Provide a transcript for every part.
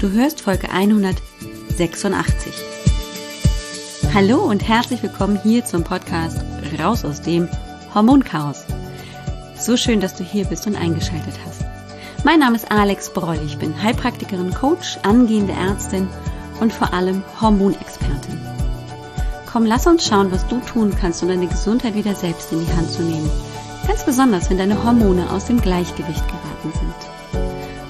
Du hörst Folge 186. Hallo und herzlich willkommen hier zum Podcast Raus aus dem Hormonchaos. So schön, dass du hier bist und eingeschaltet hast. Mein Name ist Alex Broll. Ich bin Heilpraktikerin, Coach, angehende Ärztin und vor allem Hormonexpertin. Komm, lass uns schauen, was du tun kannst, um deine Gesundheit wieder selbst in die Hand zu nehmen. Ganz besonders, wenn deine Hormone aus dem Gleichgewicht geraten sind.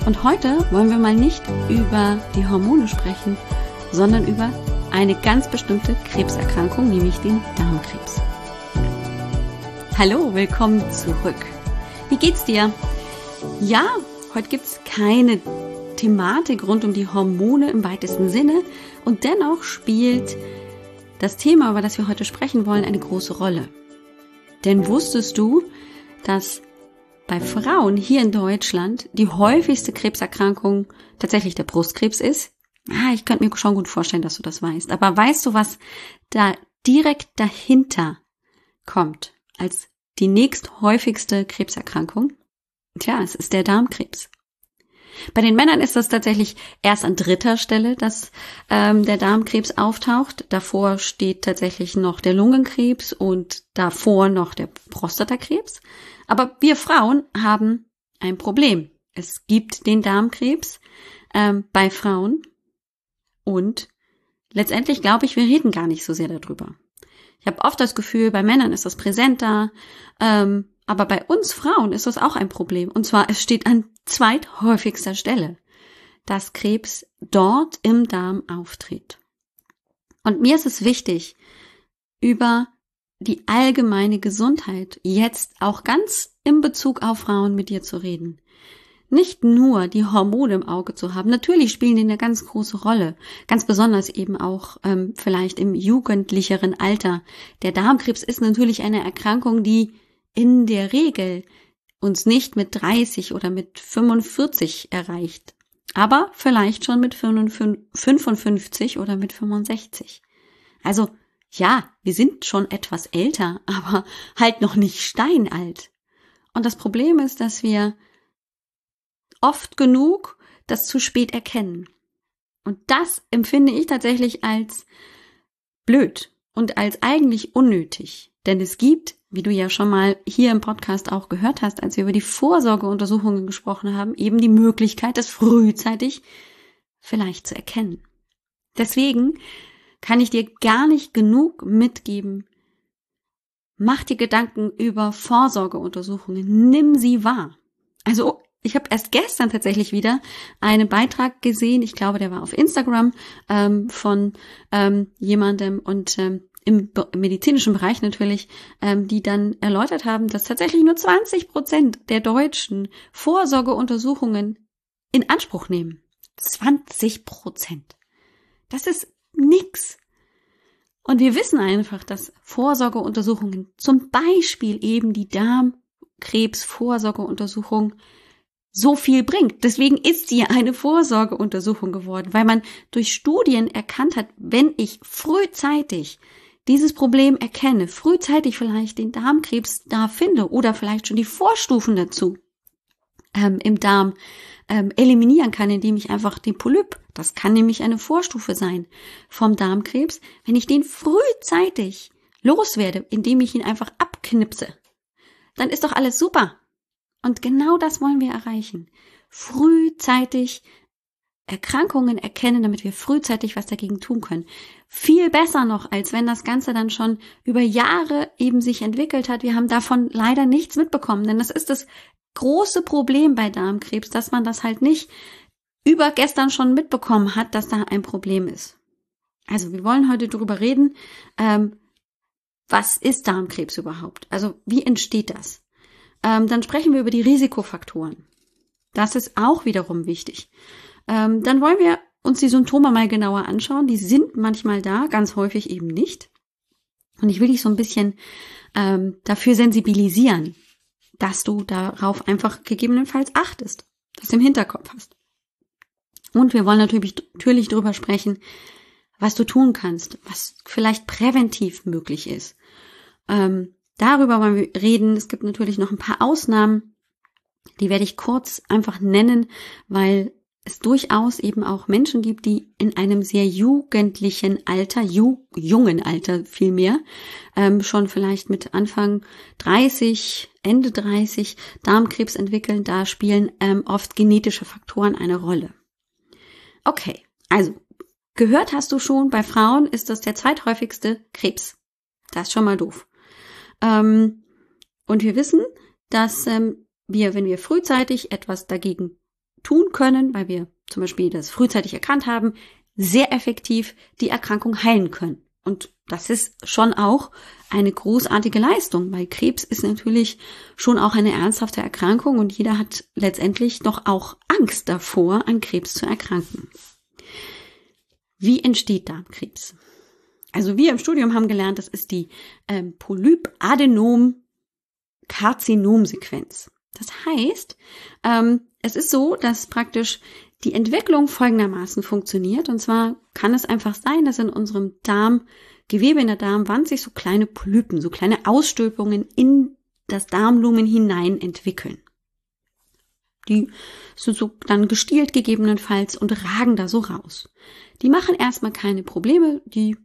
Und heute wollen wir mal nicht über die Hormone sprechen, sondern über eine ganz bestimmte Krebserkrankung, nämlich den Darmkrebs. Hallo, willkommen zurück. Wie geht's dir? Ja, heute gibt's keine Thematik rund um die Hormone im weitesten Sinne und dennoch spielt das Thema, über das wir heute sprechen wollen, eine große Rolle. Denn wusstest du, dass bei Frauen hier in Deutschland die häufigste Krebserkrankung tatsächlich der Brustkrebs ist? Ah, ich könnte mir schon gut vorstellen, dass du das weißt. Aber weißt du, was da direkt dahinter kommt als die nächsthäufigste Krebserkrankung? Tja, es ist der Darmkrebs. Bei den Männern ist das tatsächlich erst an dritter Stelle, dass ähm, der Darmkrebs auftaucht. Davor steht tatsächlich noch der Lungenkrebs und davor noch der Prostatakrebs. Aber wir Frauen haben ein Problem. Es gibt den Darmkrebs ähm, bei Frauen und letztendlich glaube ich, wir reden gar nicht so sehr darüber. Ich habe oft das Gefühl, bei Männern ist das präsenter, ähm, aber bei uns Frauen ist das auch ein Problem. Und zwar, es steht an zweithäufigster Stelle, dass Krebs dort im Darm auftritt. Und mir ist es wichtig, über die allgemeine Gesundheit jetzt auch ganz im Bezug auf Frauen mit dir zu reden. Nicht nur die Hormone im Auge zu haben, natürlich spielen die eine ganz große Rolle, ganz besonders eben auch ähm, vielleicht im jugendlicheren Alter. Der Darmkrebs ist natürlich eine Erkrankung, die in der Regel uns nicht mit 30 oder mit 45 erreicht, aber vielleicht schon mit 55 oder mit 65. Also ja, wir sind schon etwas älter, aber halt noch nicht steinalt. Und das Problem ist, dass wir oft genug das zu spät erkennen. Und das empfinde ich tatsächlich als blöd und als eigentlich unnötig. Denn es gibt wie du ja schon mal hier im Podcast auch gehört hast, als wir über die Vorsorgeuntersuchungen gesprochen haben, eben die Möglichkeit, das frühzeitig vielleicht zu erkennen. Deswegen kann ich dir gar nicht genug mitgeben. Mach dir Gedanken über Vorsorgeuntersuchungen. Nimm sie wahr. Also ich habe erst gestern tatsächlich wieder einen Beitrag gesehen, ich glaube, der war auf Instagram ähm, von ähm, jemandem und ähm, im medizinischen Bereich natürlich, ähm, die dann erläutert haben, dass tatsächlich nur 20 Prozent der Deutschen Vorsorgeuntersuchungen in Anspruch nehmen. 20 Prozent. Das ist nix. Und wir wissen einfach, dass Vorsorgeuntersuchungen, zum Beispiel eben die Darmkrebsvorsorgeuntersuchung, so viel bringt. Deswegen ist sie eine Vorsorgeuntersuchung geworden, weil man durch Studien erkannt hat, wenn ich frühzeitig dieses Problem erkenne, frühzeitig vielleicht den Darmkrebs da finde oder vielleicht schon die Vorstufen dazu ähm, im Darm ähm, eliminieren kann, indem ich einfach den Polyp, das kann nämlich eine Vorstufe sein vom Darmkrebs, wenn ich den frühzeitig loswerde, indem ich ihn einfach abknipse, dann ist doch alles super. Und genau das wollen wir erreichen. Frühzeitig Erkrankungen erkennen, damit wir frühzeitig was dagegen tun können. Viel besser noch, als wenn das Ganze dann schon über Jahre eben sich entwickelt hat. Wir haben davon leider nichts mitbekommen, denn das ist das große Problem bei Darmkrebs, dass man das halt nicht über gestern schon mitbekommen hat, dass da ein Problem ist. Also wir wollen heute darüber reden, ähm, was ist Darmkrebs überhaupt? Also wie entsteht das? Ähm, dann sprechen wir über die Risikofaktoren. Das ist auch wiederum wichtig. Ähm, dann wollen wir uns die Symptome mal genauer anschauen. Die sind manchmal da, ganz häufig eben nicht. Und ich will dich so ein bisschen ähm, dafür sensibilisieren, dass du darauf einfach gegebenenfalls achtest, das im Hinterkopf hast. Und wir wollen natürlich, natürlich darüber sprechen, was du tun kannst, was vielleicht präventiv möglich ist. Ähm, darüber wollen wir reden. Es gibt natürlich noch ein paar Ausnahmen, die werde ich kurz einfach nennen, weil es durchaus eben auch Menschen gibt, die in einem sehr jugendlichen Alter, ju jungen Alter vielmehr, ähm, schon vielleicht mit Anfang 30, Ende 30 Darmkrebs entwickeln. Da spielen ähm, oft genetische Faktoren eine Rolle. Okay, also gehört hast du schon, bei Frauen ist das der zweithäufigste Krebs. Das ist schon mal doof. Ähm, und wir wissen, dass ähm, wir, wenn wir frühzeitig etwas dagegen tun können, weil wir zum Beispiel das frühzeitig erkannt haben, sehr effektiv die Erkrankung heilen können. Und das ist schon auch eine großartige Leistung, weil Krebs ist natürlich schon auch eine ernsthafte Erkrankung und jeder hat letztendlich doch auch Angst davor, an Krebs zu erkranken. Wie entsteht Darmkrebs? Also wir im Studium haben gelernt, das ist die ähm, Polyp-Adenom-Karzinom-Sequenz. Das heißt, ähm, es ist so, dass praktisch die Entwicklung folgendermaßen funktioniert. Und zwar kann es einfach sein, dass in unserem Darmgewebe, in der Darmwand sich so kleine Polypen, so kleine Ausstülpungen in das Darmlumen hinein entwickeln. Die sind so dann gestielt gegebenenfalls und ragen da so raus. Die machen erstmal keine Probleme, die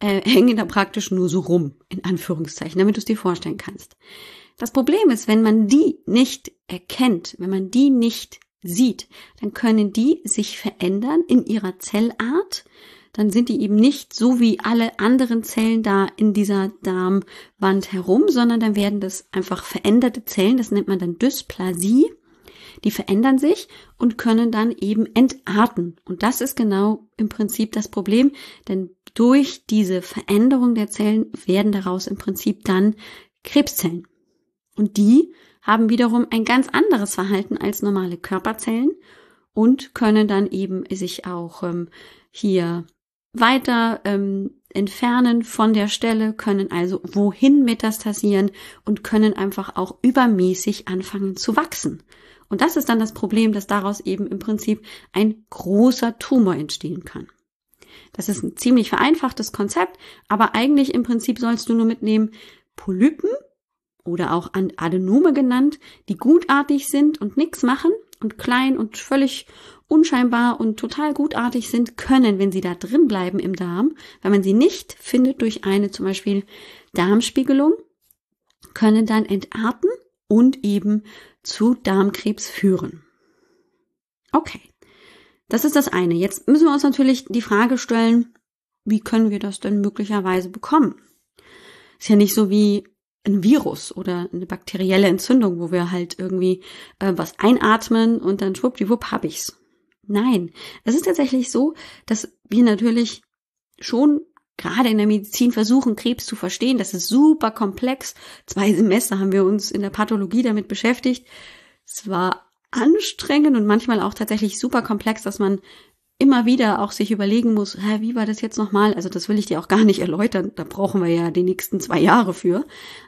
äh, hängen da praktisch nur so rum, in Anführungszeichen, damit du es dir vorstellen kannst. Das Problem ist, wenn man die nicht erkennt, wenn man die nicht sieht, dann können die sich verändern in ihrer Zellart. Dann sind die eben nicht so wie alle anderen Zellen da in dieser Darmwand herum, sondern dann werden das einfach veränderte Zellen, das nennt man dann Dysplasie. Die verändern sich und können dann eben entarten. Und das ist genau im Prinzip das Problem, denn durch diese Veränderung der Zellen werden daraus im Prinzip dann Krebszellen. Und die haben wiederum ein ganz anderes Verhalten als normale Körperzellen und können dann eben sich auch ähm, hier weiter ähm, entfernen von der Stelle, können also wohin metastasieren und können einfach auch übermäßig anfangen zu wachsen. Und das ist dann das Problem, dass daraus eben im Prinzip ein großer Tumor entstehen kann. Das ist ein ziemlich vereinfachtes Konzept, aber eigentlich im Prinzip sollst du nur mitnehmen, Polypen oder auch Adenome genannt, die gutartig sind und nichts machen und klein und völlig unscheinbar und total gutartig sind, können, wenn sie da drin bleiben im Darm, wenn man sie nicht findet durch eine zum Beispiel Darmspiegelung, können dann entarten und eben zu Darmkrebs führen. Okay, das ist das eine. Jetzt müssen wir uns natürlich die Frage stellen, wie können wir das denn möglicherweise bekommen? Ist ja nicht so wie ein Virus oder eine bakterielle Entzündung, wo wir halt irgendwie äh, was einatmen und dann schwuppdiwupp hab ich's. Nein, es ist tatsächlich so, dass wir natürlich schon gerade in der Medizin versuchen, Krebs zu verstehen. Das ist super komplex. Zwei Semester haben wir uns in der Pathologie damit beschäftigt. Es war anstrengend und manchmal auch tatsächlich super komplex, dass man immer wieder auch sich überlegen muss, hä, wie war das jetzt nochmal? Also das will ich dir auch gar nicht erläutern, da brauchen wir ja die nächsten zwei Jahre für.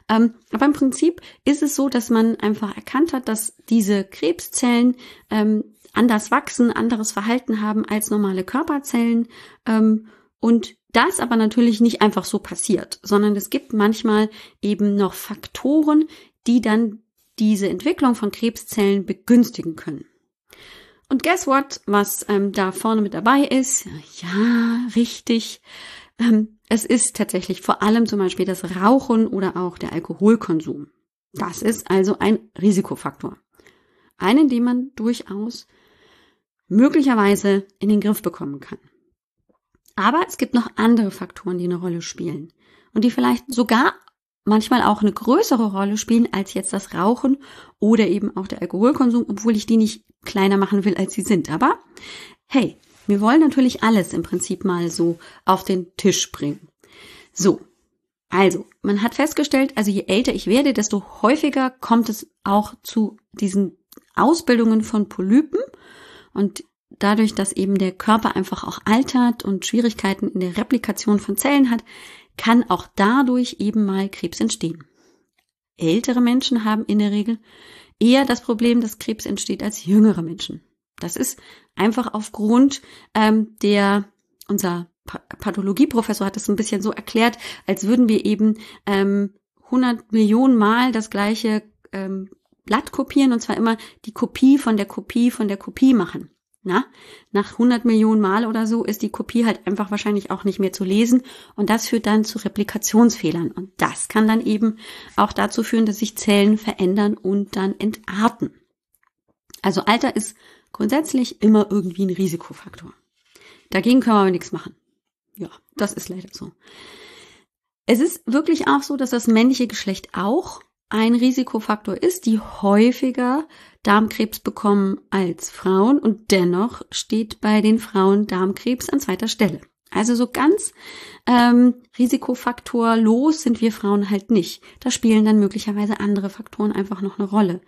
Ähm, aber im Prinzip ist es so, dass man einfach erkannt hat, dass diese Krebszellen ähm, anders wachsen, anderes Verhalten haben als normale Körperzellen ähm, und das aber natürlich nicht einfach so passiert, sondern es gibt manchmal eben noch Faktoren, die dann diese Entwicklung von Krebszellen begünstigen können. Und guess what, was ähm, da vorne mit dabei ist? Ja, richtig. Ähm, es ist tatsächlich vor allem zum Beispiel das Rauchen oder auch der Alkoholkonsum. Das ist also ein Risikofaktor. Einen, den man durchaus möglicherweise in den Griff bekommen kann. Aber es gibt noch andere Faktoren, die eine Rolle spielen und die vielleicht sogar manchmal auch eine größere Rolle spielen als jetzt das Rauchen oder eben auch der Alkoholkonsum, obwohl ich die nicht kleiner machen will, als sie sind. Aber hey, wir wollen natürlich alles im Prinzip mal so auf den Tisch bringen. So. Also, man hat festgestellt, also je älter ich werde, desto häufiger kommt es auch zu diesen Ausbildungen von Polypen und dadurch, dass eben der Körper einfach auch altert und Schwierigkeiten in der Replikation von Zellen hat, kann auch dadurch eben mal Krebs entstehen. Ältere Menschen haben in der Regel eher das Problem, dass Krebs entsteht als jüngere Menschen. Das ist einfach aufgrund ähm, der, unser Pathologieprofessor hat es ein bisschen so erklärt, als würden wir eben ähm, 100 Millionen Mal das gleiche ähm, Blatt kopieren und zwar immer die Kopie von der Kopie von der Kopie machen. Na, nach 100 Millionen Mal oder so ist die Kopie halt einfach wahrscheinlich auch nicht mehr zu lesen und das führt dann zu Replikationsfehlern und das kann dann eben auch dazu führen, dass sich Zellen verändern und dann entarten. Also Alter ist grundsätzlich immer irgendwie ein Risikofaktor. Dagegen können wir aber nichts machen. Ja, das ist leider so. Es ist wirklich auch so, dass das männliche Geschlecht auch ein Risikofaktor ist, die häufiger Darmkrebs bekommen als Frauen und dennoch steht bei den Frauen Darmkrebs an zweiter Stelle. Also so ganz ähm, risikofaktorlos sind wir Frauen halt nicht. Da spielen dann möglicherweise andere Faktoren einfach noch eine Rolle.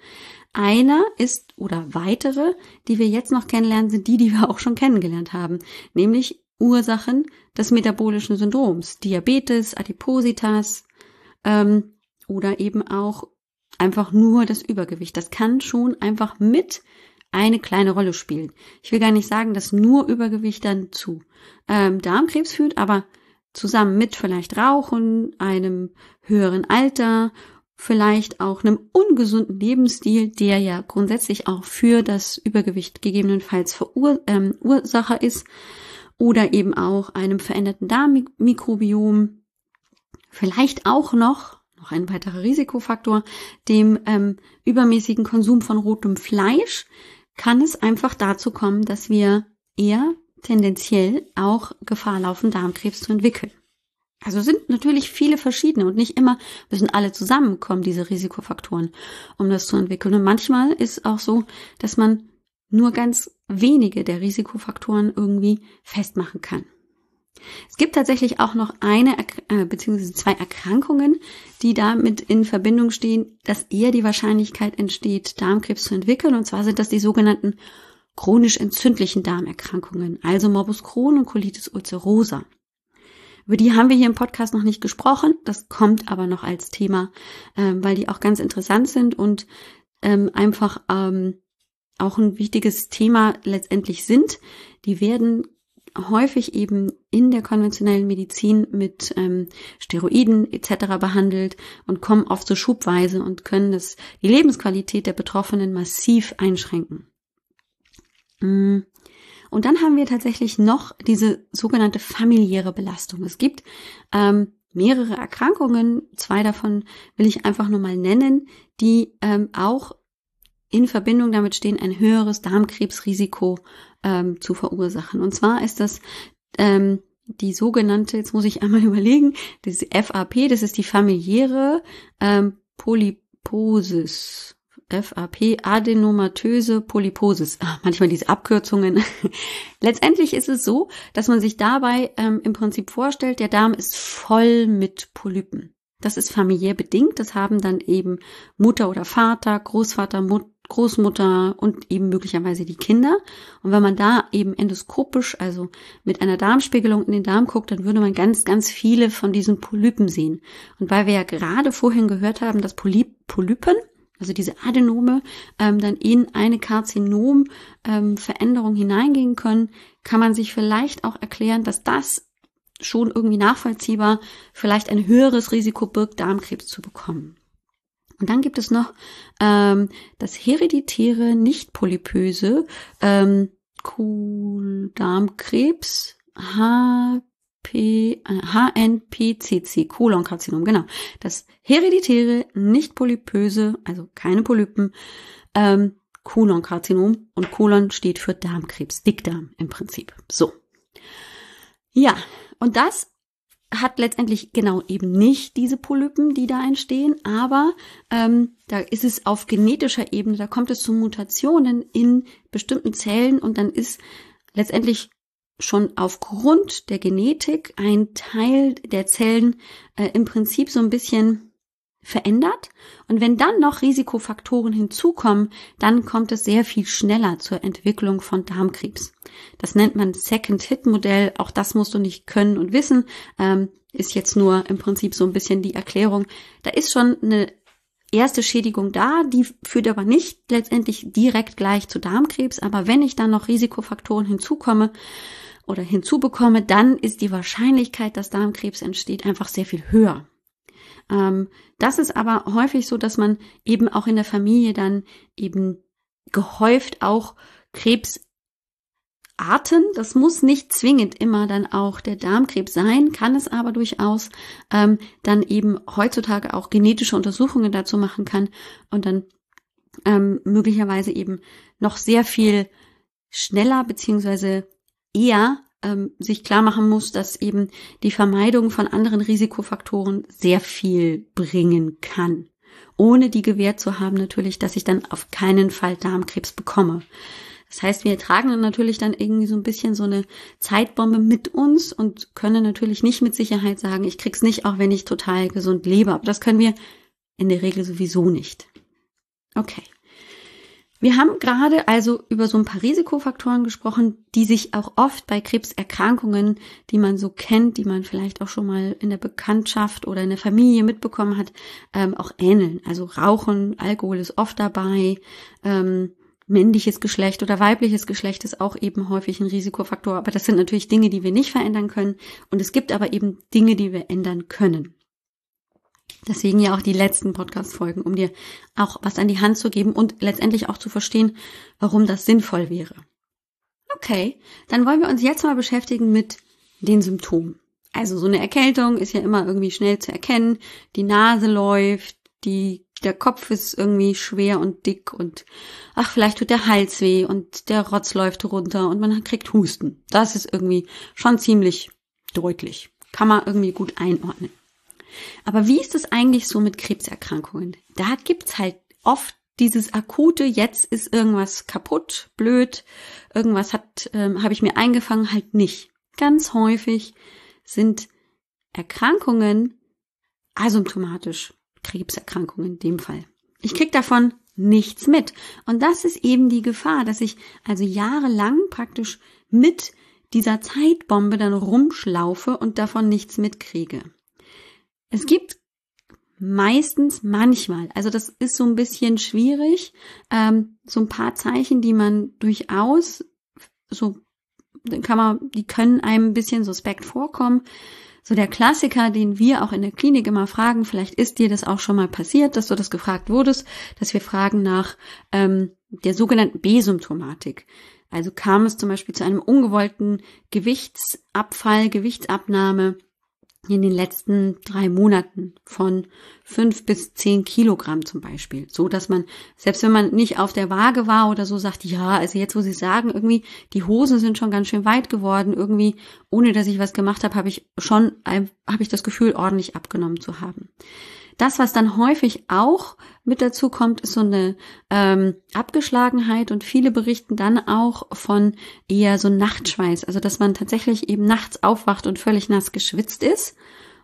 Einer ist oder weitere, die wir jetzt noch kennenlernen, sind die, die wir auch schon kennengelernt haben, nämlich Ursachen des metabolischen Syndroms, Diabetes, Adipositas ähm, oder eben auch einfach nur das Übergewicht. Das kann schon einfach mit eine kleine Rolle spielen. Ich will gar nicht sagen, dass nur Übergewicht dann zu ähm, Darmkrebs führt, aber zusammen mit vielleicht Rauchen, einem höheren Alter, vielleicht auch einem ungesunden Lebensstil, der ja grundsätzlich auch für das Übergewicht gegebenenfalls Verursacher ähm, ist, oder eben auch einem veränderten Darmmikrobiom, vielleicht auch noch noch ein weiterer Risikofaktor, dem ähm, übermäßigen Konsum von rotem Fleisch, kann es einfach dazu kommen, dass wir eher tendenziell auch Gefahr laufen, Darmkrebs zu entwickeln. Also sind natürlich viele verschiedene und nicht immer müssen alle zusammenkommen, diese Risikofaktoren, um das zu entwickeln. Und manchmal ist auch so, dass man nur ganz wenige der Risikofaktoren irgendwie festmachen kann. Es gibt tatsächlich auch noch eine äh, bzw. zwei Erkrankungen, die damit in Verbindung stehen, dass eher die Wahrscheinlichkeit entsteht, Darmkrebs zu entwickeln. Und zwar sind das die sogenannten chronisch entzündlichen Darmerkrankungen, also Morbus Crohn und Colitis ulcerosa. Über die haben wir hier im Podcast noch nicht gesprochen. Das kommt aber noch als Thema, ähm, weil die auch ganz interessant sind und ähm, einfach ähm, auch ein wichtiges Thema letztendlich sind. Die werden häufig eben in der konventionellen Medizin mit ähm, Steroiden etc. behandelt und kommen oft so schubweise und können das, die Lebensqualität der Betroffenen massiv einschränken. Mm. Und dann haben wir tatsächlich noch diese sogenannte familiäre Belastung. Es gibt ähm, mehrere Erkrankungen, zwei davon will ich einfach nur mal nennen, die ähm, auch in Verbindung damit stehen, ein höheres Darmkrebsrisiko ähm, zu verursachen. Und zwar ist das ähm, die sogenannte, jetzt muss ich einmal überlegen, das FAP, das ist die familiäre ähm, Polyposis. FAP, adenomatöse Polyposis. Ach, manchmal diese Abkürzungen. Letztendlich ist es so, dass man sich dabei ähm, im Prinzip vorstellt, der Darm ist voll mit Polypen. Das ist familiär bedingt. Das haben dann eben Mutter oder Vater, Großvater, Mut Großmutter und eben möglicherweise die Kinder. Und wenn man da eben endoskopisch, also mit einer Darmspiegelung in den Darm guckt, dann würde man ganz, ganz viele von diesen Polypen sehen. Und weil wir ja gerade vorhin gehört haben, dass Polyp Polypen, also diese Adenome, ähm, dann in eine Karzinom-Veränderung ähm, hineingehen können, kann man sich vielleicht auch erklären, dass das schon irgendwie nachvollziehbar vielleicht ein höheres Risiko birgt, Darmkrebs zu bekommen. Und dann gibt es noch ähm, das hereditäre, nicht polypöse ähm, Darmkrebs, HP, HNPCC, Kolonkarzinom, genau. Das hereditäre, nicht polypöse, also keine Polypen, ähm, Kolonkarzinom und Kolon steht für Darmkrebs, Dickdarm im Prinzip. So. Ja, und das hat letztendlich genau eben nicht diese Polypen, die da entstehen, aber ähm, da ist es auf genetischer Ebene, da kommt es zu Mutationen in bestimmten Zellen und dann ist letztendlich schon aufgrund der Genetik ein Teil der Zellen äh, im Prinzip so ein bisschen verändert. Und wenn dann noch Risikofaktoren hinzukommen, dann kommt es sehr viel schneller zur Entwicklung von Darmkrebs. Das nennt man Second-Hit-Modell. Auch das musst du nicht können und wissen. Ähm, ist jetzt nur im Prinzip so ein bisschen die Erklärung. Da ist schon eine erste Schädigung da, die führt aber nicht letztendlich direkt gleich zu Darmkrebs. Aber wenn ich dann noch Risikofaktoren hinzukomme, oder hinzubekomme, dann ist die Wahrscheinlichkeit, dass Darmkrebs entsteht, einfach sehr viel höher. Ähm, das ist aber häufig so, dass man eben auch in der Familie dann eben gehäuft auch Krebs Krebsarten. Das muss nicht zwingend immer dann auch der Darmkrebs sein, kann es aber durchaus ähm, dann eben heutzutage auch genetische Untersuchungen dazu machen kann und dann ähm, möglicherweise eben noch sehr viel schneller beziehungsweise eher ähm, sich klar machen muss, dass eben die Vermeidung von anderen Risikofaktoren sehr viel bringen kann. Ohne die gewährt zu haben natürlich, dass ich dann auf keinen Fall Darmkrebs bekomme. Das heißt, wir tragen dann natürlich dann irgendwie so ein bisschen so eine Zeitbombe mit uns und können natürlich nicht mit Sicherheit sagen, ich krieg's nicht, auch wenn ich total gesund lebe. Aber das können wir in der Regel sowieso nicht. Okay. Wir haben gerade also über so ein paar Risikofaktoren gesprochen, die sich auch oft bei Krebserkrankungen, die man so kennt, die man vielleicht auch schon mal in der Bekanntschaft oder in der Familie mitbekommen hat, ähm, auch ähneln. Also Rauchen, Alkohol ist oft dabei, ähm, männliches Geschlecht oder weibliches Geschlecht ist auch eben häufig ein Risikofaktor. Aber das sind natürlich Dinge, die wir nicht verändern können. Und es gibt aber eben Dinge, die wir ändern können. Deswegen ja auch die letzten Podcast-Folgen, um dir auch was an die Hand zu geben und letztendlich auch zu verstehen, warum das sinnvoll wäre. Okay, dann wollen wir uns jetzt mal beschäftigen mit den Symptomen. Also so eine Erkältung ist ja immer irgendwie schnell zu erkennen. Die Nase läuft, die, der Kopf ist irgendwie schwer und dick und ach, vielleicht tut der Hals weh und der Rotz läuft runter und man kriegt Husten. Das ist irgendwie schon ziemlich deutlich. Kann man irgendwie gut einordnen. Aber wie ist es eigentlich so mit Krebserkrankungen? Da gibt's halt oft dieses akute, jetzt ist irgendwas kaputt, blöd, irgendwas hat, ähm, habe ich mir eingefangen, halt nicht. Ganz häufig sind Erkrankungen asymptomatisch, Krebserkrankungen in dem Fall. Ich krieg davon nichts mit. Und das ist eben die Gefahr, dass ich also jahrelang praktisch mit dieser Zeitbombe dann rumschlaufe und davon nichts mitkriege. Es gibt meistens manchmal, also das ist so ein bisschen schwierig, ähm, so ein paar Zeichen, die man durchaus so kann man, die können einem ein bisschen suspekt vorkommen. So der Klassiker, den wir auch in der Klinik immer fragen, vielleicht ist dir das auch schon mal passiert, dass du das gefragt wurdest, dass wir fragen nach ähm, der sogenannten B-Symptomatik. Also kam es zum Beispiel zu einem ungewollten Gewichtsabfall, Gewichtsabnahme in den letzten drei Monaten von fünf bis zehn Kilogramm zum Beispiel. So dass man, selbst wenn man nicht auf der Waage war oder so, sagt, ja, also jetzt, wo Sie sagen, irgendwie, die Hosen sind schon ganz schön weit geworden, irgendwie, ohne dass ich was gemacht habe, habe ich schon, habe ich das Gefühl, ordentlich abgenommen zu haben. Das, was dann häufig auch mit dazu kommt, ist so eine ähm, Abgeschlagenheit und viele berichten dann auch von eher so Nachtschweiß, also dass man tatsächlich eben nachts aufwacht und völlig nass geschwitzt ist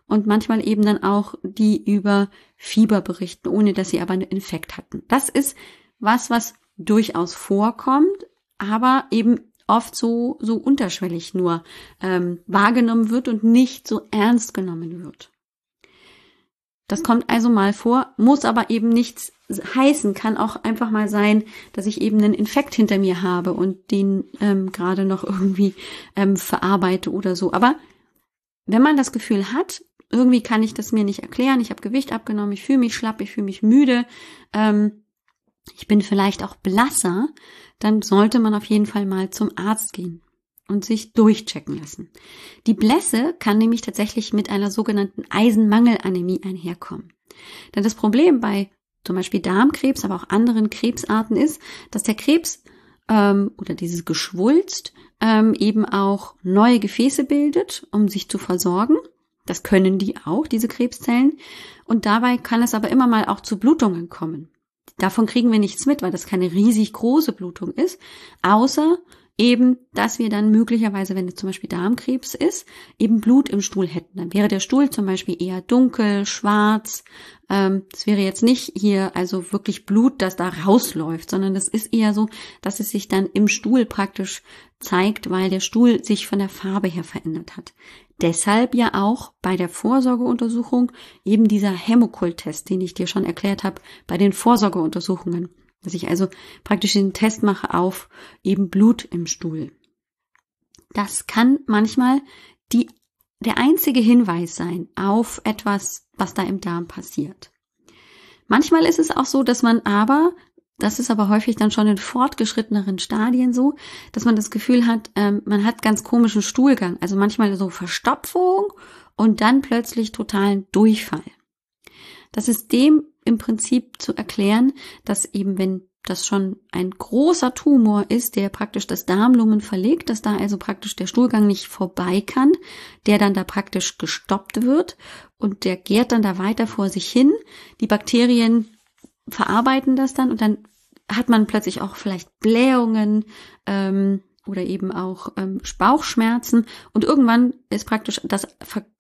und manchmal eben dann auch die über Fieber berichten, ohne dass sie aber einen Infekt hatten. Das ist was, was durchaus vorkommt, aber eben oft so so unterschwellig nur ähm, wahrgenommen wird und nicht so ernst genommen wird. Das kommt also mal vor, muss aber eben nichts heißen, kann auch einfach mal sein, dass ich eben einen Infekt hinter mir habe und den ähm, gerade noch irgendwie ähm, verarbeite oder so. Aber wenn man das Gefühl hat, irgendwie kann ich das mir nicht erklären, ich habe Gewicht abgenommen, ich fühle mich schlapp, ich fühle mich müde, ähm, ich bin vielleicht auch blasser, dann sollte man auf jeden Fall mal zum Arzt gehen und sich durchchecken lassen. Die Blässe kann nämlich tatsächlich mit einer sogenannten Eisenmangelanämie einherkommen. Denn das Problem bei zum Beispiel Darmkrebs, aber auch anderen Krebsarten ist, dass der Krebs ähm, oder dieses Geschwulst ähm, eben auch neue Gefäße bildet, um sich zu versorgen. Das können die auch, diese Krebszellen. Und dabei kann es aber immer mal auch zu Blutungen kommen. Davon kriegen wir nichts mit, weil das keine riesig große Blutung ist, außer eben, dass wir dann möglicherweise, wenn es zum Beispiel Darmkrebs ist, eben Blut im Stuhl hätten. Dann wäre der Stuhl zum Beispiel eher dunkel, schwarz. Ähm, das wäre jetzt nicht hier also wirklich Blut, das da rausläuft, sondern das ist eher so, dass es sich dann im Stuhl praktisch zeigt, weil der Stuhl sich von der Farbe her verändert hat. Deshalb ja auch bei der Vorsorgeuntersuchung eben dieser Hämokult-Test, den ich dir schon erklärt habe, bei den Vorsorgeuntersuchungen dass ich also praktisch den Test mache auf eben Blut im Stuhl. Das kann manchmal die, der einzige Hinweis sein auf etwas, was da im Darm passiert. Manchmal ist es auch so, dass man aber Das ist aber häufig dann schon in fortgeschritteneren Stadien so, dass man das Gefühl hat, ähm, man hat ganz komischen Stuhlgang. Also manchmal so Verstopfung und dann plötzlich totalen Durchfall. Das ist dem im Prinzip zu erklären, dass eben wenn das schon ein großer Tumor ist, der praktisch das Darmlumen verlegt, dass da also praktisch der Stuhlgang nicht vorbei kann, der dann da praktisch gestoppt wird und der gärt dann da weiter vor sich hin. Die Bakterien verarbeiten das dann und dann hat man plötzlich auch vielleicht Blähungen ähm, oder eben auch ähm, Bauchschmerzen und irgendwann ist praktisch das,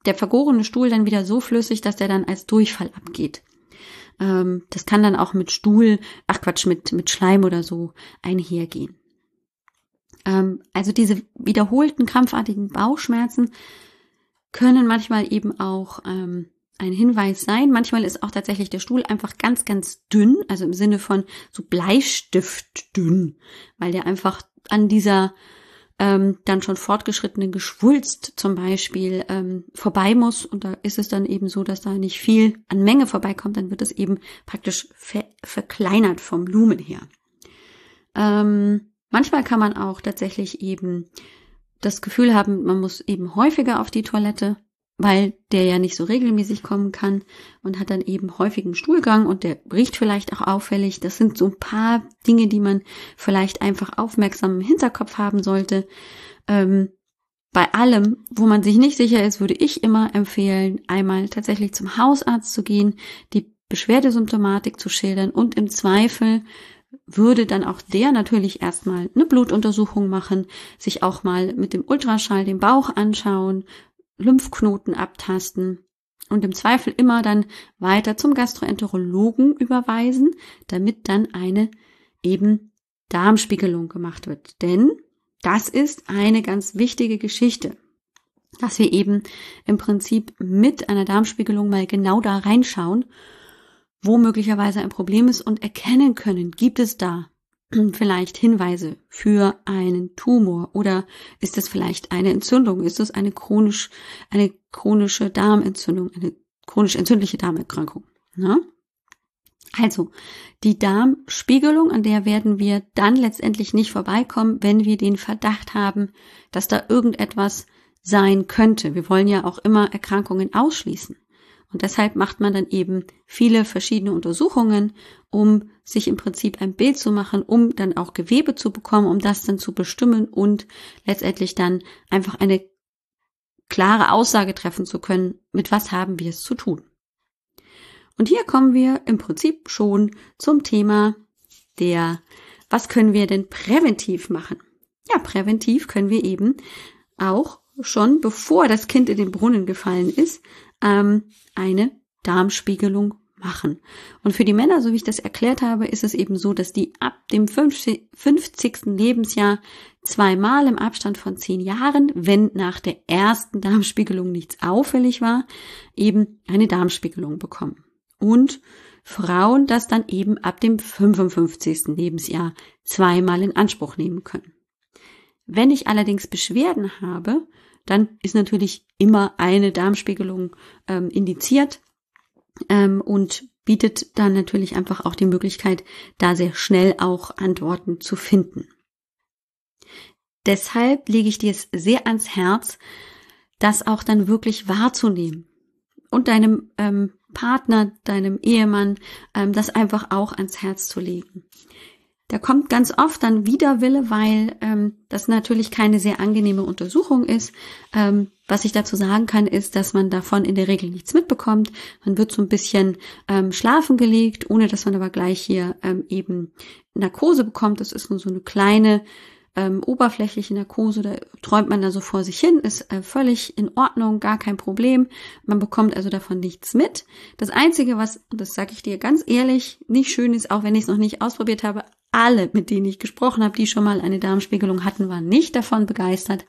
der vergorene Stuhl dann wieder so flüssig, dass der dann als Durchfall abgeht. Ähm, das kann dann auch mit Stuhl, ach Quatsch, mit, mit Schleim oder so einhergehen. Ähm, also diese wiederholten krampfartigen Bauchschmerzen können manchmal eben auch ähm, ein Hinweis sein. Manchmal ist auch tatsächlich der Stuhl einfach ganz, ganz dünn, also im Sinne von so Bleistift dünn, weil der einfach an dieser ähm, dann schon fortgeschrittenen Geschwulst zum Beispiel ähm, vorbei muss. Und da ist es dann eben so, dass da nicht viel an Menge vorbeikommt, dann wird es eben praktisch ver verkleinert vom Lumen her. Ähm, manchmal kann man auch tatsächlich eben das Gefühl haben, man muss eben häufiger auf die Toilette weil der ja nicht so regelmäßig kommen kann und hat dann eben häufigen Stuhlgang und der riecht vielleicht auch auffällig. Das sind so ein paar Dinge, die man vielleicht einfach aufmerksam im Hinterkopf haben sollte. Ähm, bei allem, wo man sich nicht sicher ist, würde ich immer empfehlen, einmal tatsächlich zum Hausarzt zu gehen, die Beschwerdesymptomatik zu schildern und im Zweifel würde dann auch der natürlich erstmal eine Blutuntersuchung machen, sich auch mal mit dem Ultraschall den Bauch anschauen Lymphknoten abtasten und im Zweifel immer dann weiter zum Gastroenterologen überweisen, damit dann eine eben Darmspiegelung gemacht wird. Denn das ist eine ganz wichtige Geschichte, dass wir eben im Prinzip mit einer Darmspiegelung mal genau da reinschauen, wo möglicherweise ein Problem ist und erkennen können, gibt es da vielleicht Hinweise für einen Tumor oder ist es vielleicht eine Entzündung? Ist es eine chronisch, eine chronische Darmentzündung, eine chronisch entzündliche Darmerkrankung? Ne? Also, die Darmspiegelung, an der werden wir dann letztendlich nicht vorbeikommen, wenn wir den Verdacht haben, dass da irgendetwas sein könnte. Wir wollen ja auch immer Erkrankungen ausschließen. Und deshalb macht man dann eben viele verschiedene Untersuchungen, um sich im Prinzip ein Bild zu machen, um dann auch Gewebe zu bekommen, um das dann zu bestimmen und letztendlich dann einfach eine klare Aussage treffen zu können, mit was haben wir es zu tun. Und hier kommen wir im Prinzip schon zum Thema der, was können wir denn präventiv machen? Ja, präventiv können wir eben auch schon bevor das Kind in den Brunnen gefallen ist, ähm, eine Darmspiegelung machen. Und für die Männer, so wie ich das erklärt habe, ist es eben so, dass die ab dem 50. Lebensjahr zweimal im Abstand von zehn Jahren, wenn nach der ersten Darmspiegelung nichts auffällig war, eben eine Darmspiegelung bekommen. Und Frauen das dann eben ab dem 55. Lebensjahr zweimal in Anspruch nehmen können. Wenn ich allerdings Beschwerden habe, dann ist natürlich immer eine Darmspiegelung ähm, indiziert ähm, und bietet dann natürlich einfach auch die Möglichkeit, da sehr schnell auch Antworten zu finden. Deshalb lege ich dir es sehr ans Herz, das auch dann wirklich wahrzunehmen und deinem ähm, Partner, deinem Ehemann ähm, das einfach auch ans Herz zu legen. Da kommt ganz oft dann Widerwille, weil ähm, das natürlich keine sehr angenehme Untersuchung ist. Ähm, was ich dazu sagen kann, ist, dass man davon in der Regel nichts mitbekommt. Man wird so ein bisschen ähm, schlafen gelegt, ohne dass man aber gleich hier ähm, eben Narkose bekommt. Das ist nur so eine kleine ähm, oberflächliche Narkose, da träumt man da so vor sich hin, ist äh, völlig in Ordnung, gar kein Problem. Man bekommt also davon nichts mit. Das Einzige, was, das sage ich dir ganz ehrlich, nicht schön ist, auch wenn ich es noch nicht ausprobiert habe, alle, mit denen ich gesprochen habe, die schon mal eine Darmspiegelung hatten, waren nicht davon begeistert.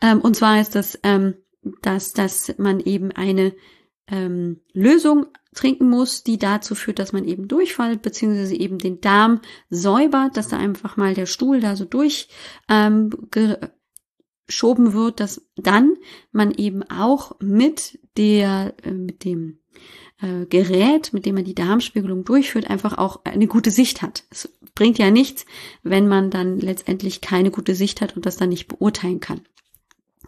Ähm, und zwar ist das, ähm, dass, dass man eben eine ähm, Lösung trinken muss, die dazu führt, dass man eben durchfällt, beziehungsweise eben den Darm säubert, dass da einfach mal der Stuhl da so durch ähm, geschoben wird, dass dann man eben auch mit der, äh, mit dem äh, Gerät, mit dem man die Darmspiegelung durchführt, einfach auch eine gute Sicht hat. Es bringt ja nichts, wenn man dann letztendlich keine gute Sicht hat und das dann nicht beurteilen kann.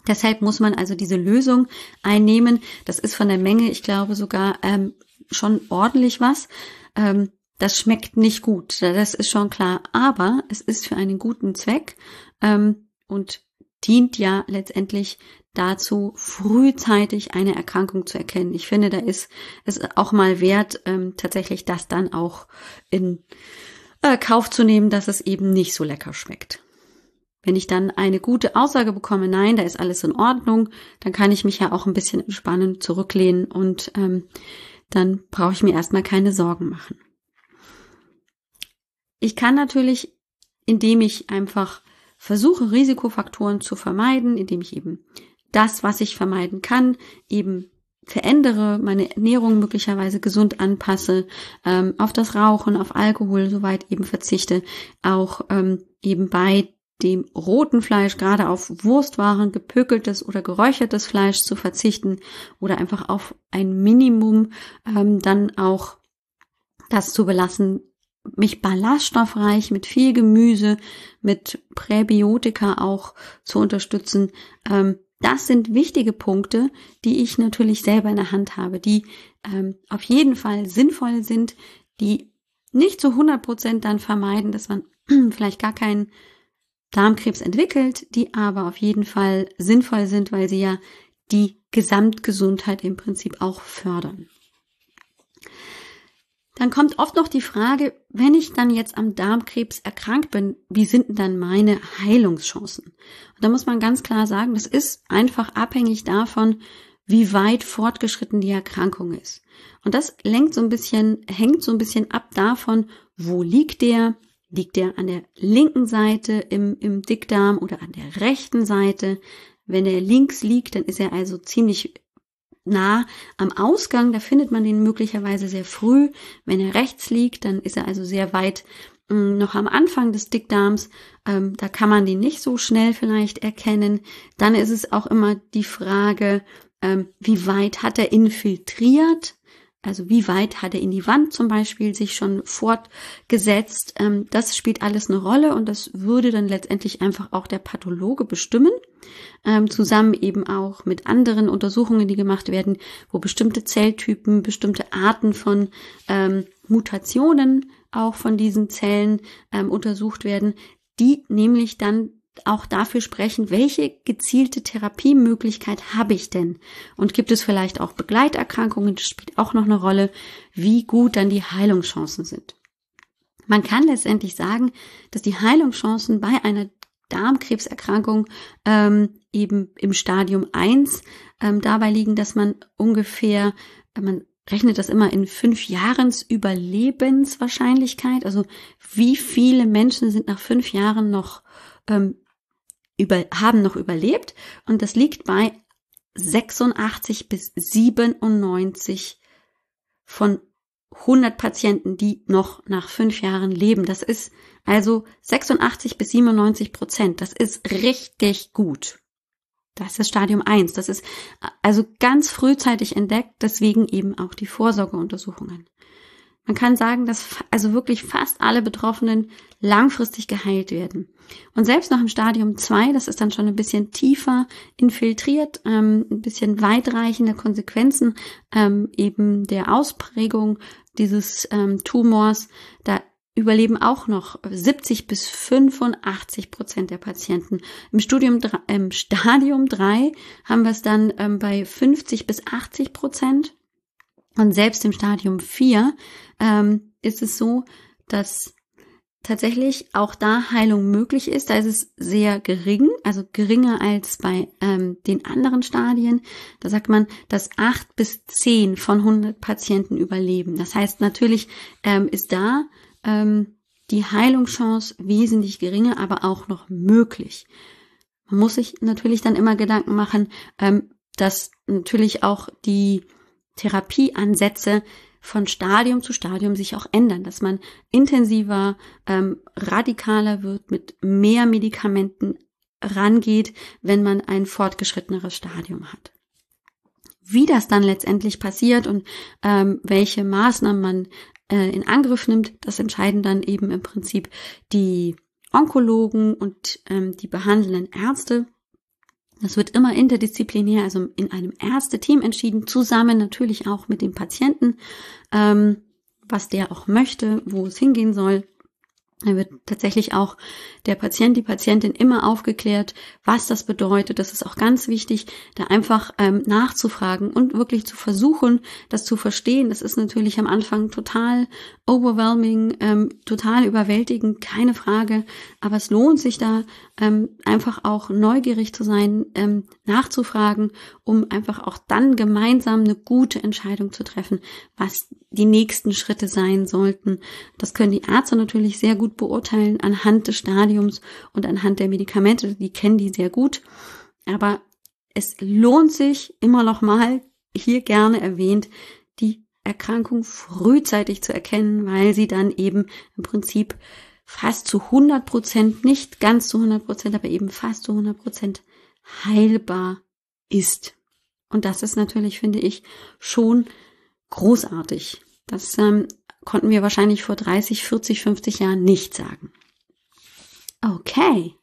Deshalb muss man also diese Lösung einnehmen. Das ist von der Menge, ich glaube sogar ähm, schon ordentlich was. Ähm, das schmeckt nicht gut, das ist schon klar. Aber es ist für einen guten Zweck ähm, und dient ja letztendlich dazu, frühzeitig eine Erkrankung zu erkennen. Ich finde, da ist es auch mal wert, ähm, tatsächlich das dann auch in äh, Kauf zu nehmen, dass es eben nicht so lecker schmeckt. Wenn ich dann eine gute Aussage bekomme, nein, da ist alles in Ordnung, dann kann ich mich ja auch ein bisschen entspannen, zurücklehnen und ähm, dann brauche ich mir erstmal keine Sorgen machen. Ich kann natürlich, indem ich einfach versuche, Risikofaktoren zu vermeiden, indem ich eben das, was ich vermeiden kann, eben verändere, meine Ernährung möglicherweise gesund anpasse, ähm, auf das Rauchen, auf Alkohol soweit eben verzichte, auch ähm, eben bei dem roten Fleisch, gerade auf Wurstwaren, gepökeltes oder geräuchertes Fleisch zu verzichten oder einfach auf ein Minimum ähm, dann auch das zu belassen, mich ballaststoffreich mit viel Gemüse, mit Präbiotika auch zu unterstützen. Ähm, das sind wichtige Punkte, die ich natürlich selber in der Hand habe, die ähm, auf jeden Fall sinnvoll sind, die nicht zu 100 Prozent dann vermeiden, dass man vielleicht gar keinen Darmkrebs entwickelt, die aber auf jeden Fall sinnvoll sind, weil sie ja die Gesamtgesundheit im Prinzip auch fördern. Dann kommt oft noch die Frage, wenn ich dann jetzt am Darmkrebs erkrankt bin, wie sind denn dann meine Heilungschancen? Und da muss man ganz klar sagen, das ist einfach abhängig davon, wie weit fortgeschritten die Erkrankung ist. Und das lenkt so ein bisschen, hängt so ein bisschen ab davon, wo liegt der? Liegt der an der linken Seite im, im Dickdarm oder an der rechten Seite? Wenn er links liegt, dann ist er also ziemlich nah am Ausgang, da findet man den möglicherweise sehr früh. Wenn er rechts liegt, dann ist er also sehr weit mh, mm, noch am Anfang des Dickdarms. Ähm, da kann man den nicht so schnell vielleicht erkennen. Dann ist es auch immer die Frage, ähm, wie weit hat er infiltriert? Also wie weit hat er in die Wand zum Beispiel sich schon fortgesetzt? Ähm, das spielt alles eine Rolle und das würde dann letztendlich einfach auch der Pathologe bestimmen, ähm, zusammen eben auch mit anderen Untersuchungen, die gemacht werden, wo bestimmte Zelltypen, bestimmte Arten von ähm, Mutationen auch von diesen Zellen untersucht werden, die nämlich dann auch dafür sprechen, welche gezielte Therapiemöglichkeit habe ich denn? Und gibt es vielleicht auch Begleiterkrankungen? Das spielt auch noch eine Rolle, wie gut dann die Heilungschancen sind. Man kann letztendlich sagen, dass die Heilungschancen bei einer Darmkrebserkrankung ähm, eben im Stadium 1 ähm, dabei liegen, dass man ungefähr, man rechnet das immer in fünf Jahrens Überlebenswahrscheinlichkeit, also wie viele Menschen sind nach fünf Jahren noch ähm, über, haben noch überlebt und das liegt bei 86 bis 97 von 100 Patienten, die noch nach fünf Jahren leben. Das ist also 86 bis 97 Prozent. Das ist richtig gut. Das ist Stadium 1. Das ist also ganz frühzeitig entdeckt, deswegen eben auch die Vorsorgeuntersuchungen. Man kann sagen, dass also wirklich fast alle Betroffenen langfristig geheilt werden. Und selbst noch im Stadium 2, das ist dann schon ein bisschen tiefer infiltriert, ähm, ein bisschen weitreichende Konsequenzen ähm, eben der Ausprägung dieses ähm, Tumors, da überleben auch noch 70 bis 85 Prozent der Patienten. Im Studium, im Stadium 3 haben wir es dann ähm, bei 50 bis 80 Prozent. Und selbst im Stadium 4 ähm, ist es so, dass tatsächlich auch da Heilung möglich ist. Da ist es sehr gering, also geringer als bei ähm, den anderen Stadien. Da sagt man, dass acht bis zehn von 100 Patienten überleben. Das heißt, natürlich ähm, ist da ähm, die Heilungschance wesentlich geringer, aber auch noch möglich. Man muss sich natürlich dann immer Gedanken machen, ähm, dass natürlich auch die Therapieansätze von Stadium zu Stadium sich auch ändern, dass man intensiver, ähm, radikaler wird mit mehr Medikamenten rangeht, wenn man ein fortgeschritteneres Stadium hat. Wie das dann letztendlich passiert und ähm, welche Maßnahmen man äh, in Angriff nimmt, das entscheiden dann eben im Prinzip die Onkologen und ähm, die behandelnden Ärzte. Das wird immer interdisziplinär, also in einem Ärzteteam entschieden, zusammen natürlich auch mit dem Patienten, ähm, was der auch möchte, wo es hingehen soll. Da wird tatsächlich auch der Patient, die Patientin immer aufgeklärt, was das bedeutet. Das ist auch ganz wichtig, da einfach ähm, nachzufragen und wirklich zu versuchen, das zu verstehen. Das ist natürlich am Anfang total overwhelming, ähm, total überwältigend, keine Frage. Aber es lohnt sich da ähm, einfach auch neugierig zu sein, ähm, nachzufragen, um einfach auch dann gemeinsam eine gute Entscheidung zu treffen, was die nächsten Schritte sein sollten. Das können die Ärzte natürlich sehr gut beurteilen anhand des Stadiums und anhand der Medikamente. Die kennen die sehr gut. Aber es lohnt sich immer noch mal, hier gerne erwähnt, die Erkrankung frühzeitig zu erkennen, weil sie dann eben im Prinzip fast zu 100 Prozent, nicht ganz zu 100 Prozent, aber eben fast zu 100 Prozent heilbar ist. Und das ist natürlich, finde ich, schon großartig. Das ähm, konnten wir wahrscheinlich vor 30, 40, 50 Jahren nicht sagen. Okay.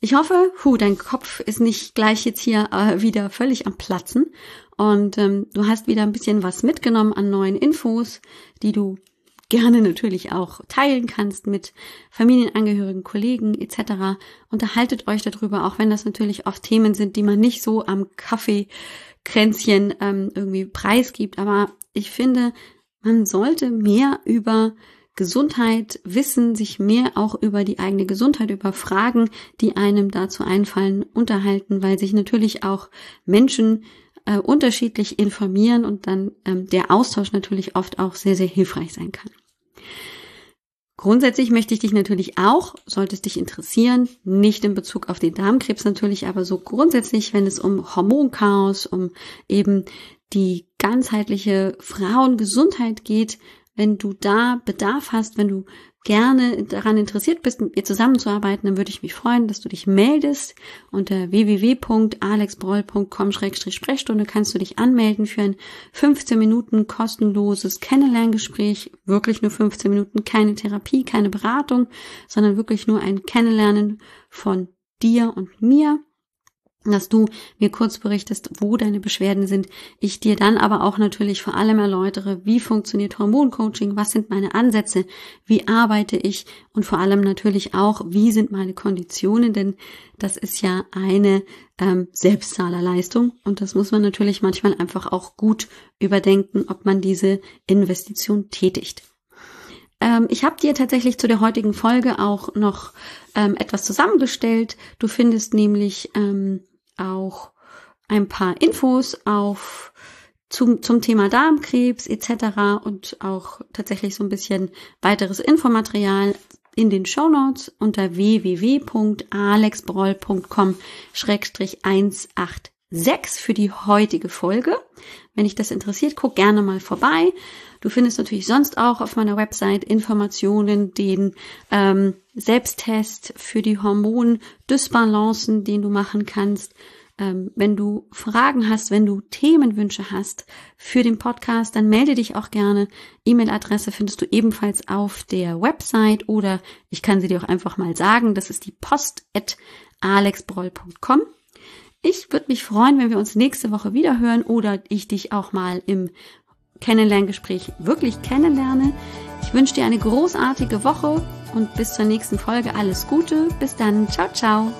Ich hoffe, hu, dein Kopf ist nicht gleich jetzt hier äh, wieder völlig am Platzen und ähm, du hast wieder ein bisschen was mitgenommen an neuen Infos, die du gerne natürlich auch teilen kannst mit Familienangehörigen, Kollegen etc. Unterhaltet euch darüber, auch wenn das natürlich oft Themen sind, die man nicht so am Kaffeekränzchen ähm, irgendwie preisgibt. Aber ich finde, man sollte mehr über Gesundheit wissen, sich mehr auch über die eigene Gesundheit, über Fragen, die einem dazu einfallen, unterhalten, weil sich natürlich auch Menschen äh, unterschiedlich informieren und dann ähm, der Austausch natürlich oft auch sehr, sehr hilfreich sein kann. Grundsätzlich möchte ich dich natürlich auch, sollte es dich interessieren, nicht in Bezug auf den Darmkrebs natürlich, aber so grundsätzlich, wenn es um Hormonchaos, um eben die ganzheitliche Frauengesundheit geht, wenn du da Bedarf hast, wenn du gerne daran interessiert bist, mit mir zusammenzuarbeiten, dann würde ich mich freuen, dass du dich meldest. Unter www.alexbroll.com-sprechstunde kannst du dich anmelden für ein 15 Minuten kostenloses Kennenlerngespräch. Wirklich nur 15 Minuten, keine Therapie, keine Beratung, sondern wirklich nur ein Kennenlernen von dir und mir dass du mir kurz berichtest, wo deine Beschwerden sind. Ich dir dann aber auch natürlich vor allem erläutere, wie funktioniert Hormoncoaching, was sind meine Ansätze, wie arbeite ich und vor allem natürlich auch, wie sind meine Konditionen, denn das ist ja eine ähm, Selbstzahlerleistung und das muss man natürlich manchmal einfach auch gut überdenken, ob man diese Investition tätigt ähm, ich habe dir tatsächlich zu der heutigen Folge auch noch ähm, etwas zusammengestellt. Du findest nämlich ähm, auch ein paar Infos auf zum, zum Thema Darmkrebs etc. und auch tatsächlich so ein bisschen weiteres Infomaterial in den Show Notes unter www.alexbroll.com-186 für die heutige Folge. Wenn dich das interessiert, guck gerne mal vorbei. Du findest natürlich sonst auch auf meiner Website Informationen, den ähm, Selbsttest für die Hormondysbalancen, den du machen kannst. Ähm, wenn du Fragen hast, wenn du Themenwünsche hast für den Podcast, dann melde dich auch gerne. E-Mail-Adresse findest du ebenfalls auf der Website oder ich kann sie dir auch einfach mal sagen. Das ist die post at alexbroll.com. Ich würde mich freuen, wenn wir uns nächste Woche wieder hören oder ich dich auch mal im Kennenlerngespräch wirklich kennenlerne. Ich wünsche dir eine großartige Woche und bis zur nächsten Folge alles Gute. Bis dann. Ciao, ciao.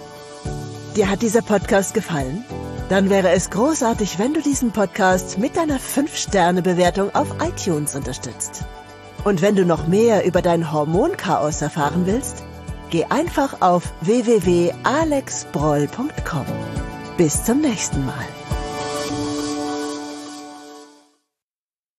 Dir hat dieser Podcast gefallen? Dann wäre es großartig, wenn du diesen Podcast mit deiner 5-Sterne-Bewertung auf iTunes unterstützt. Und wenn du noch mehr über dein Hormonchaos erfahren willst, geh einfach auf www.alexbroll.com. Bis zum nächsten Mal.